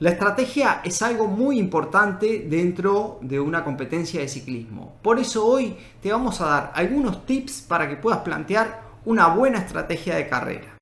La estrategia es algo muy importante dentro de una competencia de ciclismo. Por eso hoy te vamos a dar algunos tips para que puedas plantear una buena estrategia de carrera.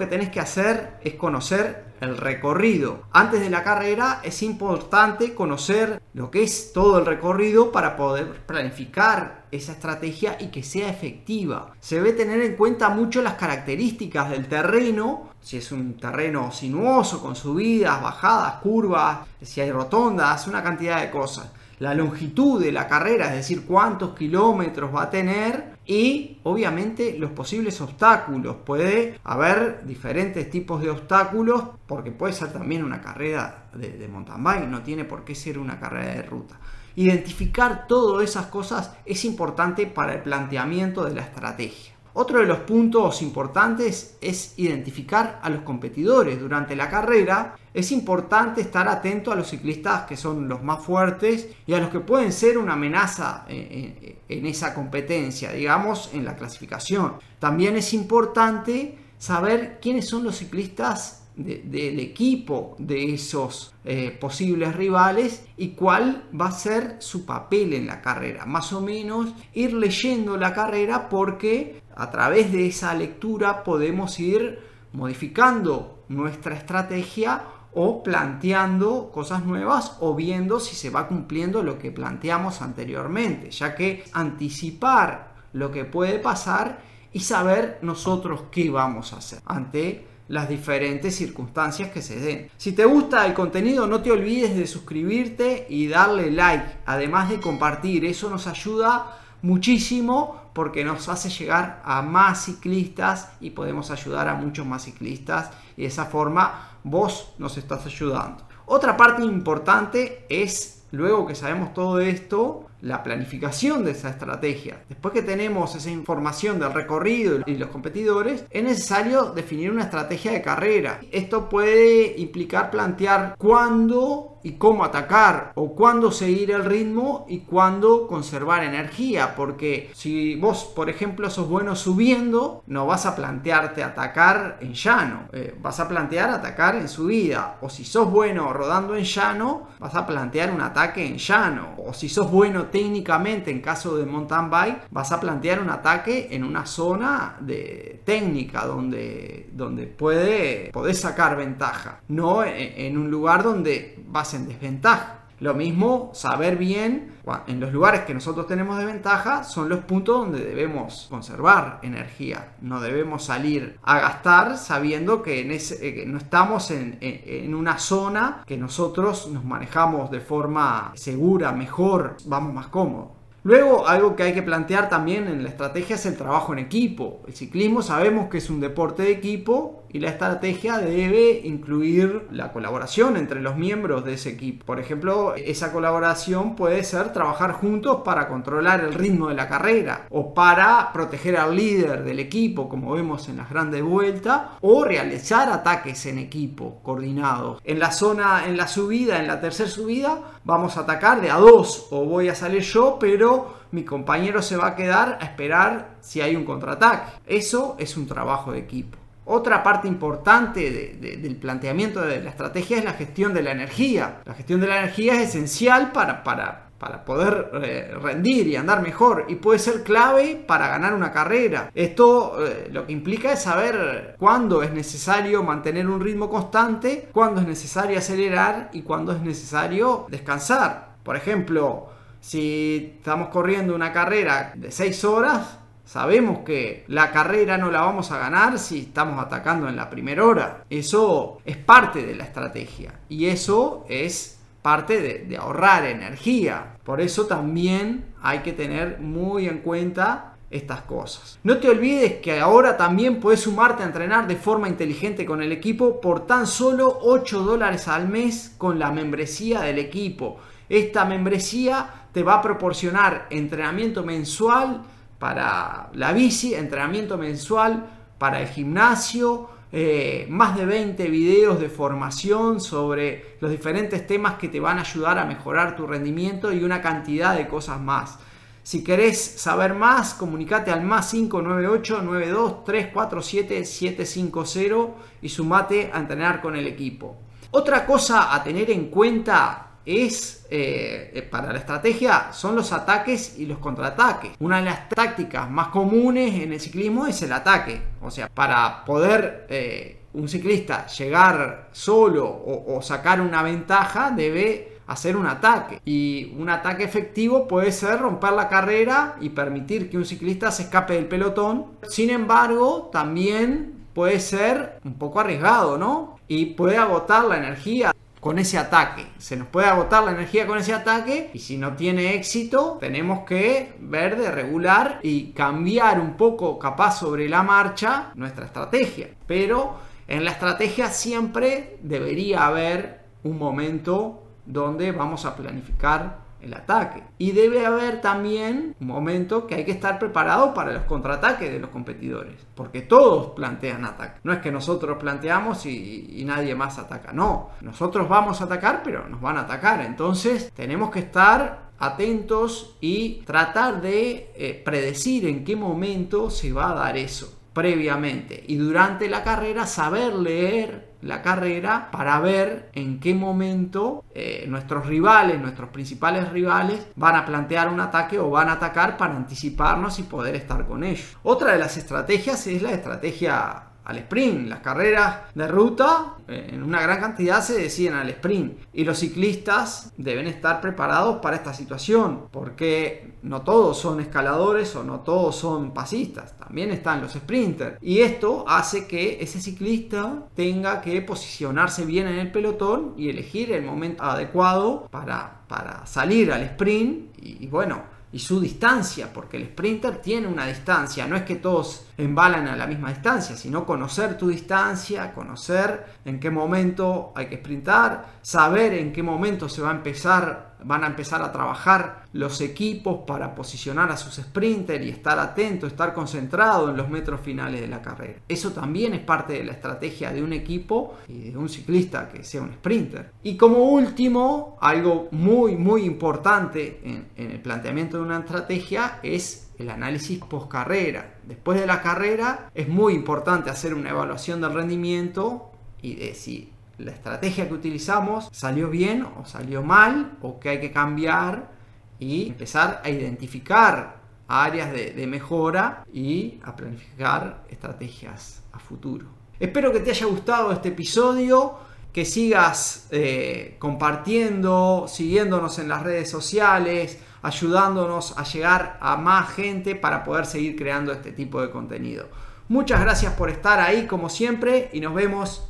Que tenés que hacer es conocer el recorrido. Antes de la carrera es importante conocer lo que es todo el recorrido para poder planificar esa estrategia y que sea efectiva. Se debe tener en cuenta mucho las características del terreno, si es un terreno sinuoso con subidas, bajadas, curvas, si hay rotondas, una cantidad de cosas la longitud de la carrera, es decir, cuántos kilómetros va a tener y obviamente los posibles obstáculos. Puede haber diferentes tipos de obstáculos porque puede ser también una carrera de, de mountain bike, no tiene por qué ser una carrera de ruta. Identificar todas esas cosas es importante para el planteamiento de la estrategia. Otro de los puntos importantes es identificar a los competidores. Durante la carrera es importante estar atento a los ciclistas que son los más fuertes y a los que pueden ser una amenaza en, esa competencia, digamos, en la clasificación. También es importante saber quiénes son los ciclistas del equipo de esos eh, posibles rivales y cuál va a ser su papel en la carrera. Más o menos ir leyendo la carrera porque a través de esa lectura podemos ir modificando nuestra estrategia o planteando cosas nuevas o viendo si se va cumpliendo lo que planteamos anteriormente, ya que anticipar lo que puede pasar y saber nosotros qué vamos a hacer ante las diferentes circunstancias que se den. Si te gusta el contenido, no te olvides de suscribirte y darle like, además de compartir, eso nos ayuda muchísimo porque nos hace llegar a más ciclistas y podemos ayudar a muchos más ciclistas y de esa forma vos nos estás ayudando. Otra parte importante es, luego que sabemos todo esto, la planificación de esa estrategia. Después que tenemos esa información del recorrido y los competidores, es necesario definir una estrategia de carrera. Esto puede implicar plantear cuándo y cómo atacar o cuándo seguir el ritmo y cuándo conservar energía porque si vos por ejemplo sos bueno subiendo no vas a plantearte atacar en llano eh, vas a plantear atacar en subida o si sos bueno rodando en llano vas a plantear un ataque en llano o si sos bueno técnicamente en caso de mountain bike vas a plantear un ataque en una zona de técnica donde, donde puede, podés sacar ventaja no en un lugar donde vas en desventaja. Lo mismo, saber bien, en los lugares que nosotros tenemos de ventaja, son los puntos donde debemos conservar energía. No debemos salir a gastar sabiendo que, ese, no estamos en, en, una zona que nosotros nos manejamos de forma segura, mejor, vamos más cómodos. Luego, algo que hay que plantear también en la estrategia es el trabajo en equipo. El ciclismo sabemos que es un deporte de equipo y la estrategia debe incluir la colaboración entre los miembros de ese equipo. Por ejemplo, esa colaboración puede ser trabajar juntos para controlar el ritmo de la carrera o para proteger al líder del equipo, como vemos en las grandes vueltas, o realizar ataques en equipo coordinados. En la zona, en la subida, en la tercera subida, vamos a atacar de a dos o voy a salir yo, pero mi compañero se va a quedar a esperar si hay un contraataque. Eso es un trabajo de equipo. Otra parte importante del planteamiento de la estrategia es la gestión de la energía. La gestión de la energía es esencial para, para, para poder eh, rendir y andar mejor y puede ser clave para ganar una carrera. Esto eh, lo que implica es saber cuándo es necesario mantener un ritmo constante, cuándo es necesario acelerar y cuándo es necesario descansar. Por ejemplo, si estamos corriendo una carrera de 6 horas, Sabemos que la carrera no la vamos a ganar si estamos atacando en la primera hora. Eso es parte de la estrategia y eso es parte de, ahorrar energía. Por eso también hay que tener muy en cuenta estas cosas. No te olvides que ahora también puedes sumarte a entrenar de forma inteligente con el equipo por tan solo 8 dólares al mes con la membresía del equipo. Esta membresía te va a proporcionar entrenamiento mensual para la bici, entrenamiento mensual para el gimnasio, eh, más de 20 videos de formación sobre los diferentes temas que te van a ayudar a mejorar tu rendimiento y una cantidad de cosas más. Si querés saber más, comunicate al más 598 92 347 750 y sumate a entrenar con el equipo. Otra cosa a tener en cuenta es eh, eh, para la estrategia son los ataques y los contraataques. Una de las tácticas más comunes en el ciclismo es el ataque. O sea, para poder eh, un ciclista llegar solo o, sacar una ventaja debe hacer un ataque. Y un ataque efectivo puede ser romper la carrera y permitir que un ciclista se escape del pelotón. Sin embargo, también puede ser un poco arriesgado, ¿no? Y puede agotar la energía con ese ataque. Se nos puede agotar la energía con ese ataque y si no tiene éxito tenemos que ver de regular y cambiar un poco capaz sobre la marcha nuestra estrategia. Pero en la estrategia siempre debería haber un momento donde vamos a planificar el ataque. Y debe haber también un momento que hay que estar preparado para los contraataques de los competidores, porque todos plantean ataque. No es que nosotros planteamos y, nadie más ataca, no. Nosotros vamos a atacar, pero nos van a atacar. Entonces tenemos que estar atentos y tratar de eh, predecir en qué momento se va a dar eso previamente y durante la carrera saber leer la carrera para ver en qué momento eh, nuestros rivales, nuestros principales rivales, van a plantear un ataque o van a atacar para anticiparnos y poder estar con ellos. Otra de las estrategias es la estrategia al sprint. Las carreras de ruta eh, en una gran cantidad se deciden al sprint. Y los ciclistas deben estar preparados para esta situación porque no todos son escaladores o no todos son pasistas, también están los sprinters. Y esto hace que ese ciclista tenga que posicionarse bien en el pelotón y elegir el momento adecuado para, para salir al sprint. Y bueno y su distancia, porque el sprinter tiene una distancia, no es que todos embalan a la misma distancia, sino conocer tu distancia, conocer en qué momento hay que sprintar, saber en qué momento se va a empezar van a empezar a trabajar los equipos para posicionar a sus sprinters y estar atento, estar concentrado en los metros finales de la carrera. Eso también es parte de la estrategia de un equipo y de un ciclista que sea un sprinter. Y como último, algo muy muy importante en, en el planteamiento de una estrategia es el análisis post carrera. Después de la carrera es muy importante hacer una evaluación del rendimiento y decir la estrategia que utilizamos salió bien o salió mal o que hay que cambiar y empezar a identificar áreas de, mejora y a planificar estrategias a futuro. Espero que te haya gustado este episodio, que sigas eh, compartiendo, siguiéndonos en las redes sociales, ayudándonos a llegar a más gente para poder seguir creando este tipo de contenido. Muchas gracias por estar ahí como siempre y nos vemos